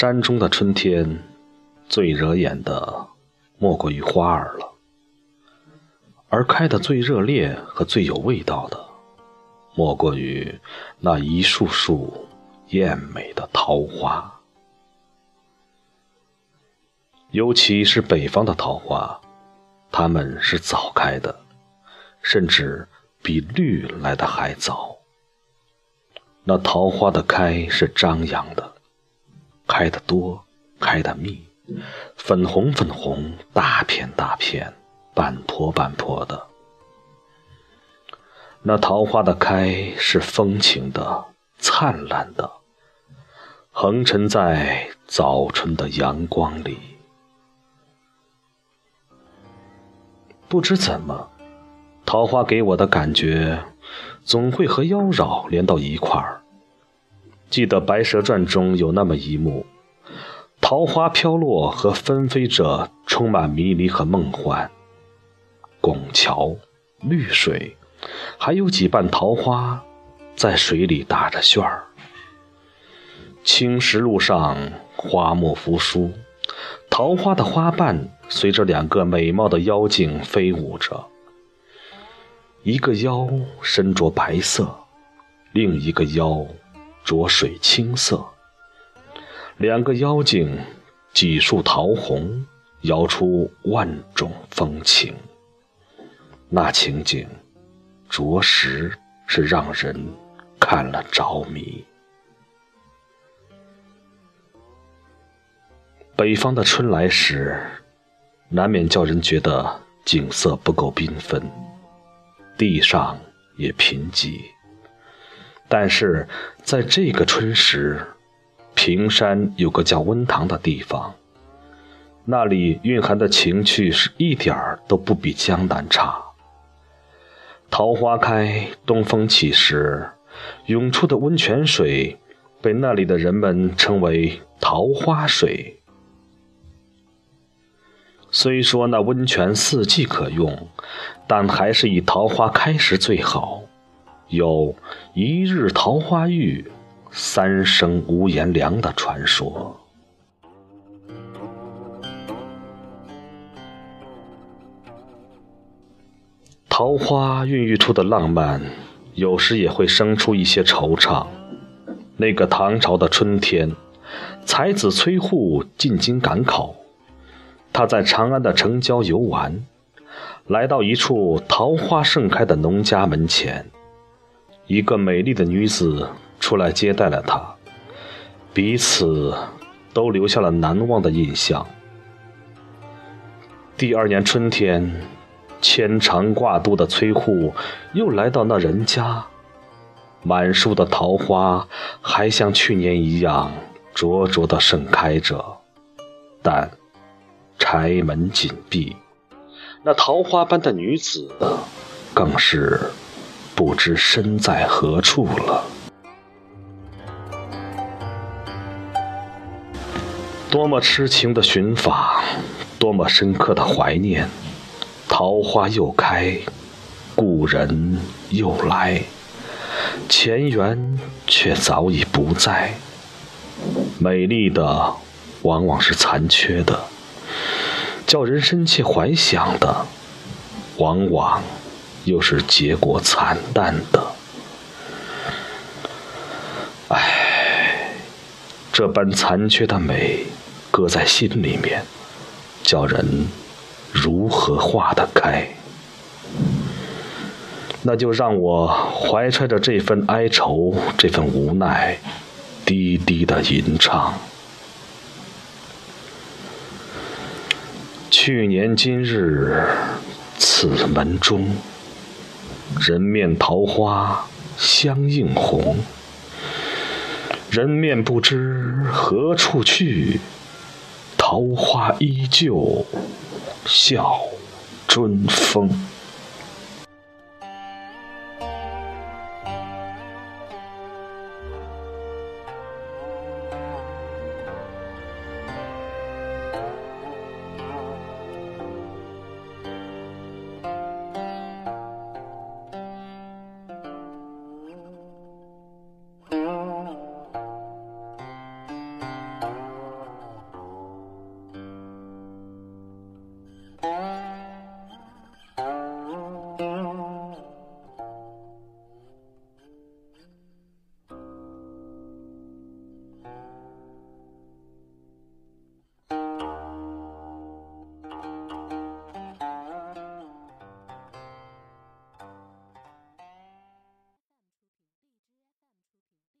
山中的春天，最惹眼的莫过于花儿了，而开得最热烈和最有味道的，莫过于那一束束艳美的桃花。尤其是北方的桃花，它们是早开的，甚至比绿来的还早。那桃花的开是张扬的。开得多，开得密，粉红粉红，大片大片，半坡半坡的。那桃花的开是风情的，灿烂的，横陈在早春的阳光里。不知怎么，桃花给我的感觉，总会和妖娆连到一块儿。记得《白蛇传》中有那么一幕，桃花飘落和纷飞着，充满迷离和梦幻。拱桥、绿水，还有几瓣桃花在水里打着旋儿。青石路上花木扶疏，桃花的花瓣随着两个美貌的妖精飞舞着。一个妖身着白色，另一个妖。浊水青色，两个妖精几束桃红，摇出万种风情。那情景，着实是让人看了着迷。北方的春来时，难免叫人觉得景色不够缤纷，地上也贫瘠。但是在这个春时，平山有个叫温塘的地方，那里蕴含的情趣是一点儿都不比江南差。桃花开，东风起时，涌出的温泉水被那里的人们称为“桃花水”。虽说那温泉四季可用，但还是以桃花开时最好。有一日桃花浴，三生无颜凉的传说。桃花孕育出的浪漫，有时也会生出一些惆怅。那个唐朝的春天，才子崔护进京赶考，他在长安的城郊游玩，来到一处桃花盛开的农家门前。一个美丽的女子出来接待了他，彼此都留下了难忘的印象。第二年春天，牵肠挂肚的崔护又来到那人家，满树的桃花还像去年一样灼灼地盛开着，但柴门紧闭，那桃花般的女子更是。不知身在何处了。多么痴情的寻访，多么深刻的怀念。桃花又开，故人又来，前缘却早已不在。美丽的往往是残缺的，叫人深切怀想的，往往。又是结果惨淡的，唉，这般残缺的美，搁在心里面，叫人如何化得开？那就让我怀揣着这份哀愁，这份无奈，低低的吟唱。去年今日，此门中。人面桃花相映红，人面不知何处去，桃花依旧笑春风。